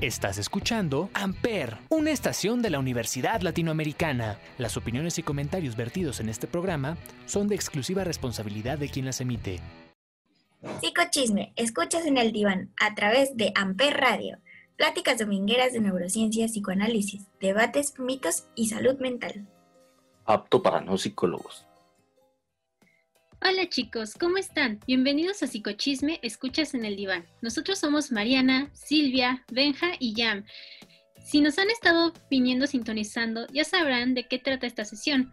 Estás escuchando Amper, una estación de la Universidad Latinoamericana. Las opiniones y comentarios vertidos en este programa son de exclusiva responsabilidad de quien las emite. Psicochisme, escuchas en el diván a través de Amper Radio. Pláticas domingueras de neurociencia, psicoanálisis, debates, mitos y salud mental. Apto para no psicólogos. Hola chicos, ¿cómo están? Bienvenidos a Psicochisme, escuchas en el diván. Nosotros somos Mariana, Silvia, Benja y Yam. Si nos han estado viniendo sintonizando, ya sabrán de qué trata esta sesión,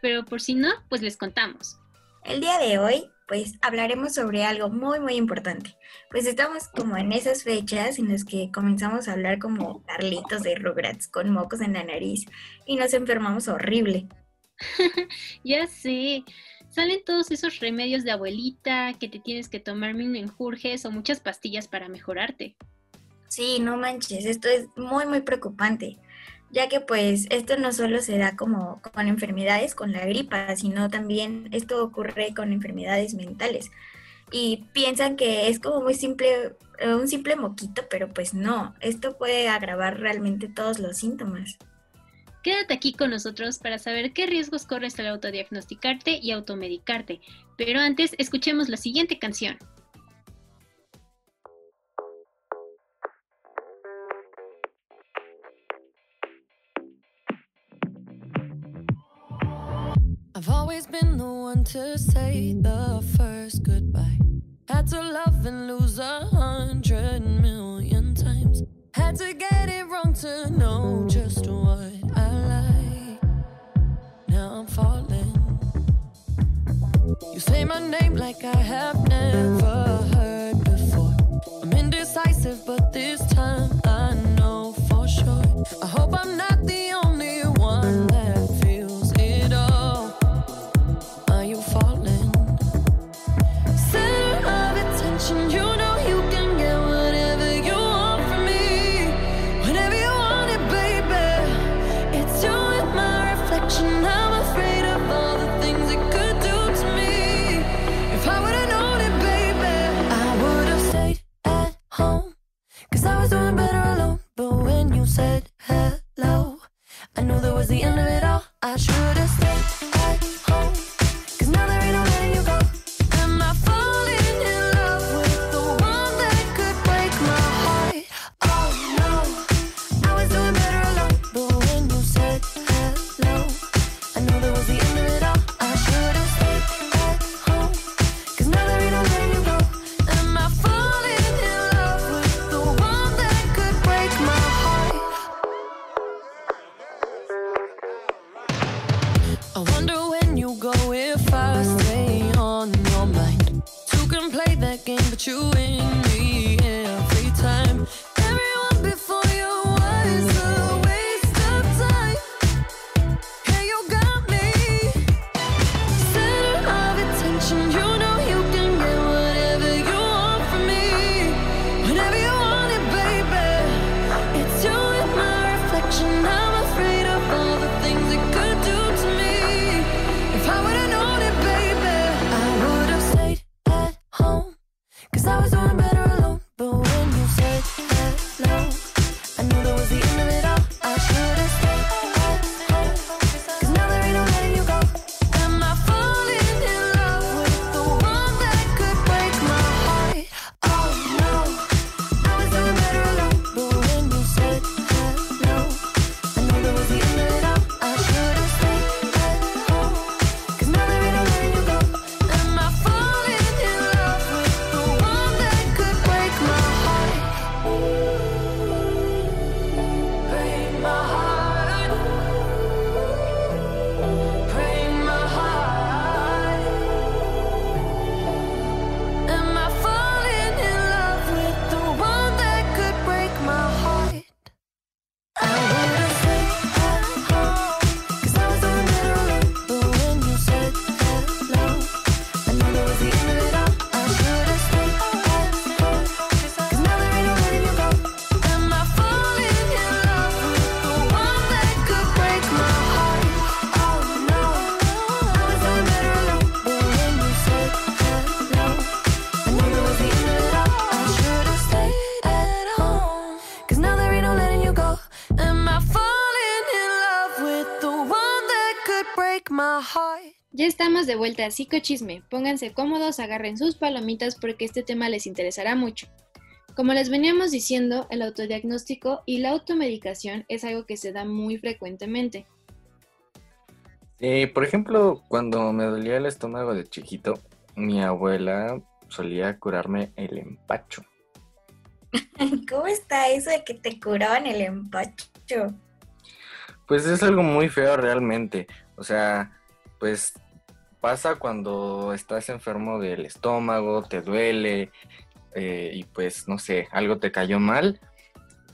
pero por si no, pues les contamos. El día de hoy, pues hablaremos sobre algo muy muy importante, pues estamos como en esas fechas en las que comenzamos a hablar como Carlitos de Rugrats con mocos en la nariz y nos enfermamos horrible. ya sé salen todos esos remedios de abuelita que te tienes que tomar mil menjurjes o muchas pastillas para mejorarte. Sí, no manches, esto es muy muy preocupante, ya que pues esto no solo se da como con enfermedades con la gripa, sino también esto ocurre con enfermedades mentales. Y piensan que es como muy simple, un simple moquito, pero pues no, esto puede agravar realmente todos los síntomas. Quédate aquí con nosotros para saber qué riesgos corres al autodiagnosticarte y automedicarte. Pero antes, escuchemos la siguiente canción. I've always been the one to say the first goodbye. Had to love and lose a hundred million times. Had to get it wrong to know just what falling. You say my name like I have never heard before. I'm indecisive, but this time vuelta a Psicochisme. Pónganse cómodos, agarren sus palomitas porque este tema les interesará mucho. Como les veníamos diciendo, el autodiagnóstico y la automedicación es algo que se da muy frecuentemente. Eh, por ejemplo, cuando me dolía el estómago de chiquito, mi abuela solía curarme el empacho. ¿Cómo está eso de que te curaban el empacho? Pues es algo muy feo realmente. O sea, pues pasa cuando estás enfermo del estómago, te duele eh, y pues no sé, algo te cayó mal.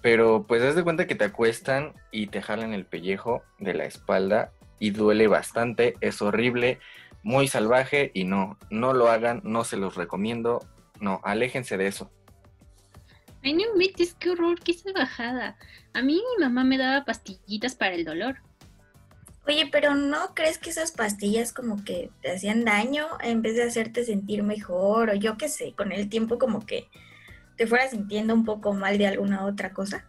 Pero pues haz de cuenta que te acuestan y te jalan el pellejo de la espalda y duele bastante, es horrible, muy salvaje y no, no lo hagan, no se los recomiendo, no, aléjense de eso. Ay, no metes, qué horror, qué bajada. A mí mi mamá me daba pastillitas para el dolor. Oye, pero ¿no crees que esas pastillas como que te hacían daño en vez de hacerte sentir mejor o yo qué sé, con el tiempo como que te fueras sintiendo un poco mal de alguna otra cosa?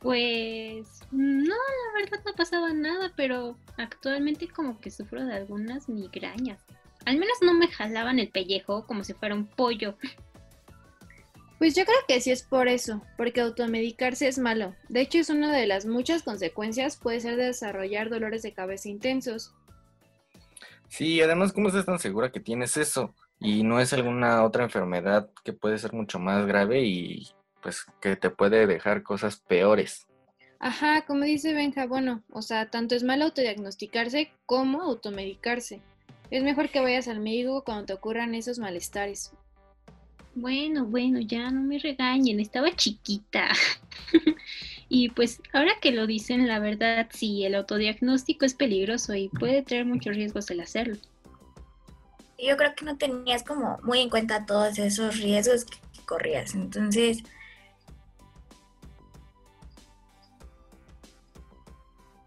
Pues no, la verdad no pasaba nada, pero actualmente como que sufro de algunas migrañas. Al menos no me jalaban el pellejo como si fuera un pollo. Pues yo creo que sí es por eso, porque automedicarse es malo. De hecho, es una de las muchas consecuencias, puede ser desarrollar dolores de cabeza intensos. Sí, además, ¿cómo estás tan segura que tienes eso? Y no es alguna otra enfermedad que puede ser mucho más grave y pues que te puede dejar cosas peores. Ajá, como dice Benja, bueno, o sea, tanto es malo autodiagnosticarse como automedicarse. Es mejor que vayas al médico cuando te ocurran esos malestares. Bueno, bueno, ya no me regañen, estaba chiquita. y pues ahora que lo dicen, la verdad sí, el autodiagnóstico es peligroso y puede traer muchos riesgos el hacerlo. Yo creo que no tenías como muy en cuenta todos esos riesgos que corrías. Entonces,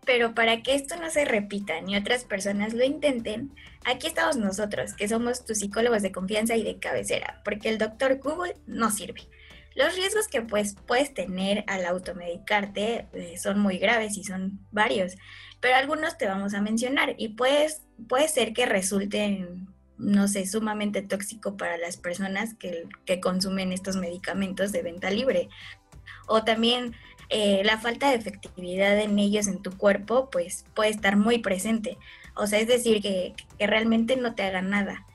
pero para que esto no se repita ni otras personas lo intenten, aquí estamos nosotros, que somos tus psicólogos de confianza y de cabecera, porque el doctor Google no sirve. Los riesgos que pues, puedes tener al automedicarte eh, son muy graves y son varios, pero algunos te vamos a mencionar y puedes, puede ser que resulten, no sé, sumamente tóxico para las personas que, que consumen estos medicamentos de venta libre. O también eh, la falta de efectividad en ellos en tu cuerpo, pues puede estar muy presente. O sea, es decir, que, realmente no te hagan nada.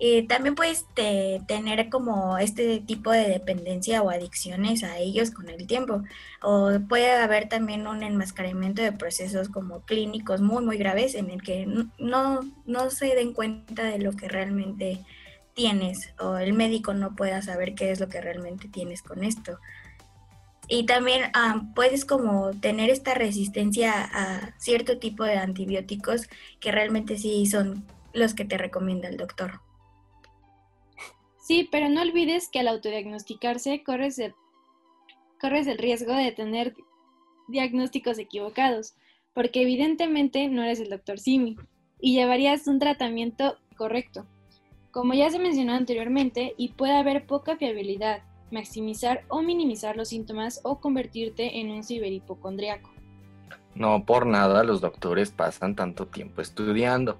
Eh, también puedes tener como este tipo de dependencia o adicciones a ellos con el tiempo. O puede haber también un enmascaramiento de procesos como clínicos muy, muy graves en el que no, no se den cuenta de lo que realmente tienes o el médico no pueda saber qué es lo que realmente tienes con esto. Y también puedes como tener esta resistencia a cierto tipo de antibióticos que realmente sí son los que te recomienda el doctor. Sí, pero no olvides que al autodiagnosticarse corres, corres el riesgo de tener diagnósticos equivocados, porque evidentemente no eres el doctor Simi y llevarías un tratamiento correcto. Como ya se mencionó anteriormente, y puede haber poca fiabilidad, maximizar o minimizar los síntomas o convertirte en un ciberhipocondriaco. No por nada los doctores pasan tanto tiempo estudiando.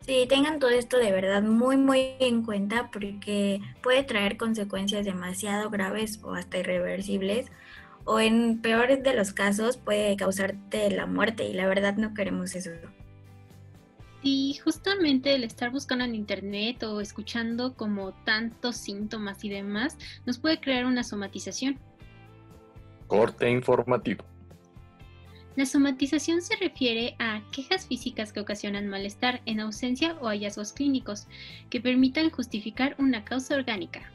Sí, tengan todo esto de verdad muy, muy en cuenta porque puede traer consecuencias demasiado graves o hasta irreversibles o en peores de los casos puede causarte la muerte y la verdad no queremos eso. Y justamente el estar buscando en internet o escuchando como tantos síntomas y demás nos puede crear una somatización. Corte informativo. La somatización se refiere a quejas físicas que ocasionan malestar en ausencia o hallazgos clínicos que permitan justificar una causa orgánica.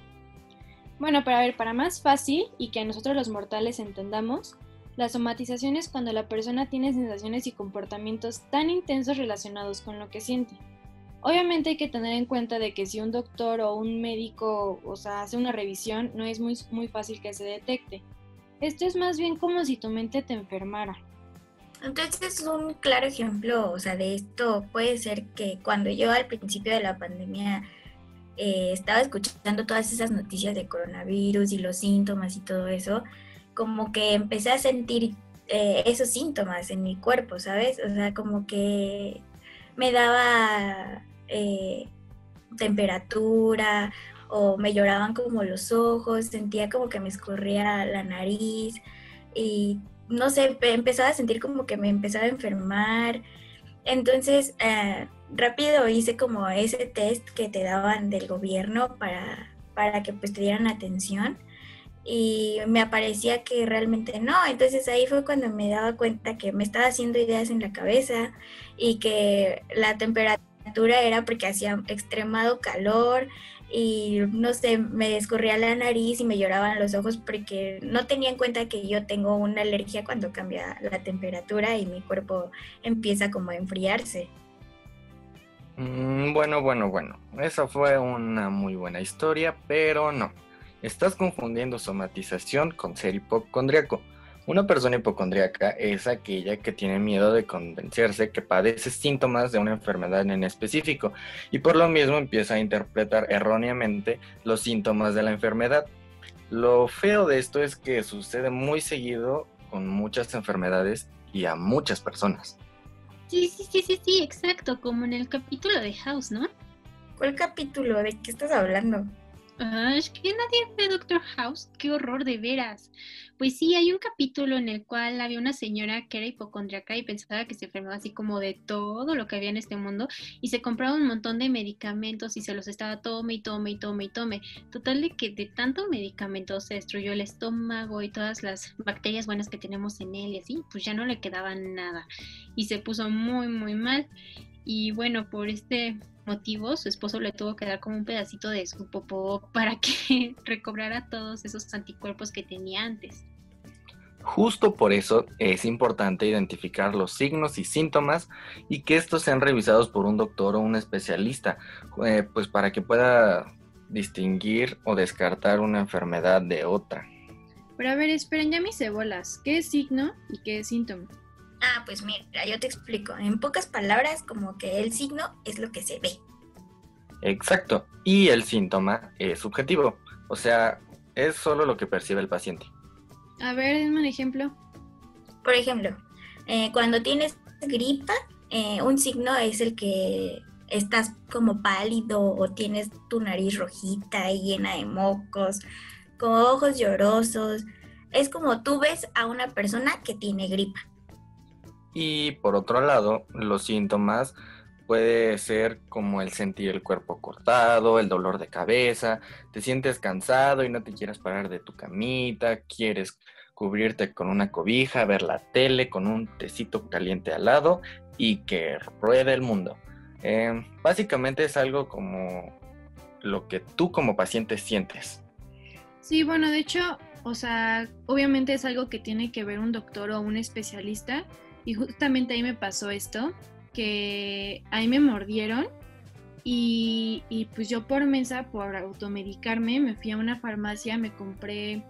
Bueno, para ver, para más fácil y que nosotros los mortales entendamos, la somatización es cuando la persona tiene sensaciones y comportamientos tan intensos relacionados con lo que siente. Obviamente hay que tener en cuenta de que si un doctor o un médico o sea, hace una revisión, no es muy, muy fácil que se detecte. Esto es más bien como si tu mente te enfermara. Entonces, un claro ejemplo, o sea, de esto puede ser que cuando yo al principio de la pandemia eh, estaba escuchando todas esas noticias de coronavirus y los síntomas y todo eso, como que empecé a sentir eh, esos síntomas en mi cuerpo, ¿sabes? O sea, como que me daba eh, temperatura o me lloraban como los ojos, sentía como que me escurría la nariz y no sé, pe- empezaba a sentir como que me empezaba a enfermar. Entonces, eh, rápido hice como ese test que te daban del gobierno para, para que pues te dieran atención y me aparecía que realmente no. Entonces ahí fue cuando me daba cuenta que me estaba haciendo ideas en la cabeza y que la temperatura era porque hacía extremado calor y no sé, me escurría la nariz y me lloraban los ojos porque no tenía en cuenta que yo tengo una alergia cuando cambia la temperatura y mi cuerpo empieza como a enfriarse. Mm, bueno, bueno, bueno. Esa fue una muy buena historia, pero no. Estás confundiendo somatización con ser hipocondríaco. Una persona hipocondríaca es aquella que tiene miedo de convencerse que padece síntomas de una enfermedad en específico y por lo mismo empieza a interpretar erróneamente los síntomas de la enfermedad. Lo feo de esto es que sucede muy seguido con muchas enfermedades y a muchas personas. Sí, sí, sí, sí, sí, exacto, como en el capítulo de House, ¿no? ¿Cuál capítulo? ¿De qué estás hablando? Ah, es que nadie ve Doctor House, qué horror de veras. Pues sí, hay un capítulo en el cual había una señora que era hipocondriaca y pensaba que se enfermaba así como de todo lo que había en este mundo y se compraba un montón de medicamentos y se los estaba tome y tome y tome y tome. Total de que de tanto medicamento se destruyó el estómago y todas las bacterias buenas que tenemos en él y así, pues ya no le quedaba nada y se puso muy muy mal. Y bueno, por este motivo, su esposo le tuvo que dar como un pedacito de su popó para que recobrara todos esos anticuerpos que tenía antes. Justo por eso es importante identificar los signos y síntomas y que estos sean revisados por un doctor o un especialista, eh, pues para que pueda distinguir o descartar una enfermedad de otra. Pero a ver, esperen, ya mis cebolas. ¿Qué es signo y qué es síntoma? Ah, pues mira, yo te explico. En pocas palabras, como que el signo es lo que se ve. Exacto. Y el síntoma es subjetivo, o sea, es solo lo que percibe el paciente. A ver, denme un ejemplo. Por ejemplo, eh, cuando tienes gripa, eh, un signo es el que estás como pálido o tienes tu nariz rojita y llena de mocos, con ojos llorosos. Es como tú ves a una persona que tiene gripa. Y por otro lado, los síntomas puede ser como el sentir el cuerpo cortado, el dolor de cabeza, te sientes cansado y no te quieres parar de tu camita, quieres cubrirte con una cobija, ver la tele con un tecito caliente al lado y que ruede el mundo. Eh, básicamente es algo como lo que tú como paciente sientes. Sí, bueno, de hecho, o sea, obviamente es algo que tiene que ver un doctor o un especialista. Y justamente ahí me pasó esto, que ahí me mordieron y, y pues yo por mensa, por automedicarme, me fui a una farmacia, me compré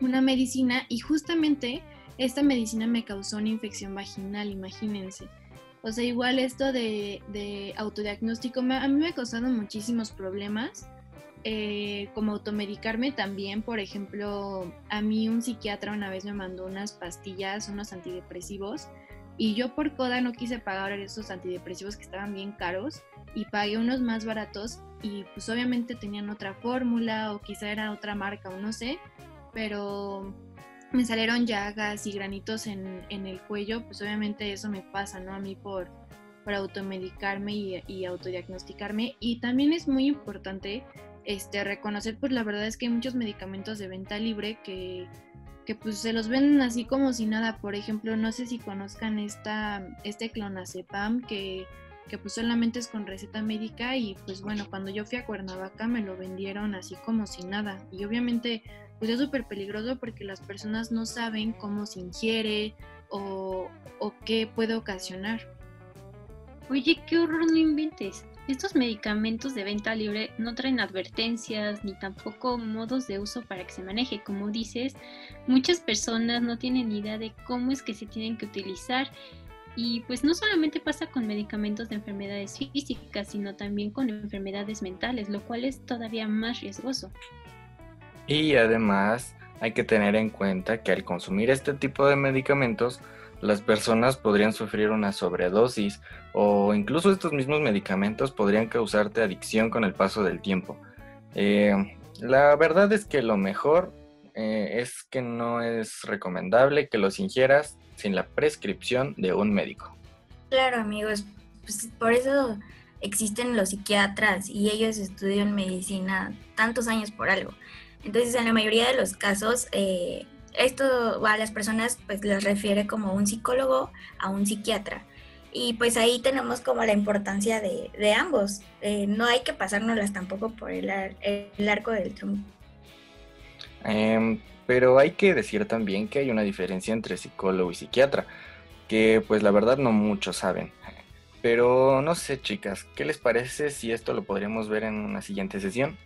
una medicina y justamente esta medicina me causó una infección vaginal, imagínense. O sea, igual esto de, de autodiagnóstico, me- a mí me ha causado muchísimos problemas eh, como automedicarme también, por ejemplo, a mí un psiquiatra una vez me mandó unas pastillas, unos antidepresivos, y yo por coda no quise pagar esos antidepresivos que estaban bien caros y pagué unos más baratos y pues obviamente tenían otra fórmula o quizá era otra marca o no sé, pero me salieron llagas y granitos en, en el cuello, pues obviamente eso me pasa, ¿no? A mí por, por automedicarme y, autodiagnosticarme. Y también es muy importante este, reconocer, pues la verdad es que hay muchos medicamentos de venta libre que, que pues se los venden así como si nada. Por ejemplo, no sé si conozcan esta, este clonazepam que, que pues solamente es con receta médica y pues bueno, cuando yo fui a Cuernavaca me lo vendieron así como si nada. Y obviamente pues es súper peligroso porque las personas no saben cómo se ingiere o, o qué puede ocasionar. Oye, qué horror, no inventes. Estos medicamentos de venta libre no traen advertencias ni tampoco modos de uso para que se maneje. Como dices, muchas personas no tienen idea de cómo es que se tienen que utilizar. Y pues no solamente pasa con medicamentos de enfermedades físicas, sino también con enfermedades mentales, lo cual es todavía más riesgoso. Y además hay que tener en cuenta que al consumir este tipo de medicamentos, las personas podrían sufrir una sobredosis o incluso estos mismos medicamentos podrían causarte adicción con el paso del tiempo. Eh, la verdad es que lo mejor eh, es que no es recomendable que los ingieras sin la prescripción de un médico. Claro, amigos, pues por eso existen los psiquiatras y ellos estudian medicina tantos años por algo. Entonces, en la mayoría de los casos, eh, esto a las personas pues les refiere como un psicólogo a un psiquiatra. Y pues ahí tenemos como la importancia de, ambos. Eh, no hay que pasárnoslas tampoco por el, ar- el arco del triunfo. Em, pero hay que decir también que hay una diferencia entre psicólogo y psiquiatra, que pues la verdad no muchos saben. Pero no sé, chicas, ¿qué les parece si esto lo podríamos ver en una siguiente sesión?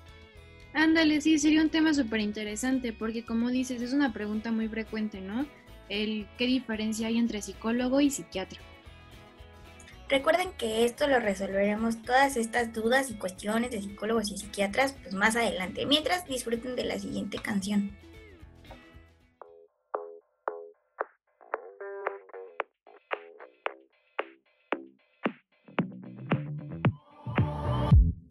Ándale, sí, sería un tema súper interesante porque como dices, es una pregunta muy frecuente, ¿no? El qué diferencia hay entre psicólogo y psiquiatra. Recuerden que esto lo resolveremos todas estas dudas y cuestiones de psicólogos y psiquiatras pues más adelante, mientras disfruten de la siguiente canción.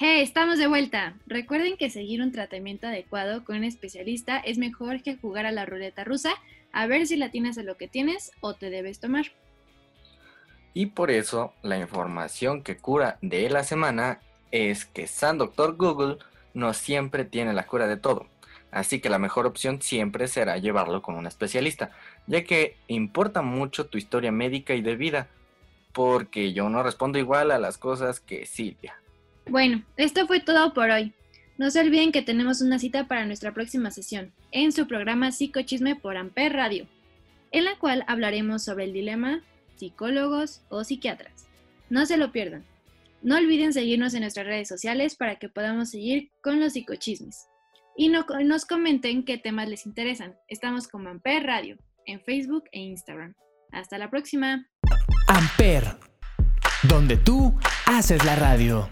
¡Hey! Estamos de vuelta. Recuerden que seguir un tratamiento adecuado con un especialista es mejor que jugar a la ruleta rusa a ver si la tienes a lo que tienes o te debes tomar. Y por eso la información que cura de la semana es que San Doctor Google no siempre tiene la cura de todo. Así que la mejor opción siempre será llevarlo con un especialista, ya que importa mucho tu historia médica y de vida, porque yo no respondo igual a las cosas que Silvia. Bueno, esto fue todo por hoy. No se olviden que tenemos una cita para nuestra próxima sesión en su programa Psicochisme por Amper Radio, en la cual hablaremos sobre el dilema psicólogos o psiquiatras. No se lo pierdan. No olviden seguirnos en nuestras redes sociales para que podamos seguir con los psicochismes. Y no- nos comenten qué temas les interesan. Estamos como Amper Radio en Facebook e Instagram. Hasta la próxima. Amper, donde tú haces la radio.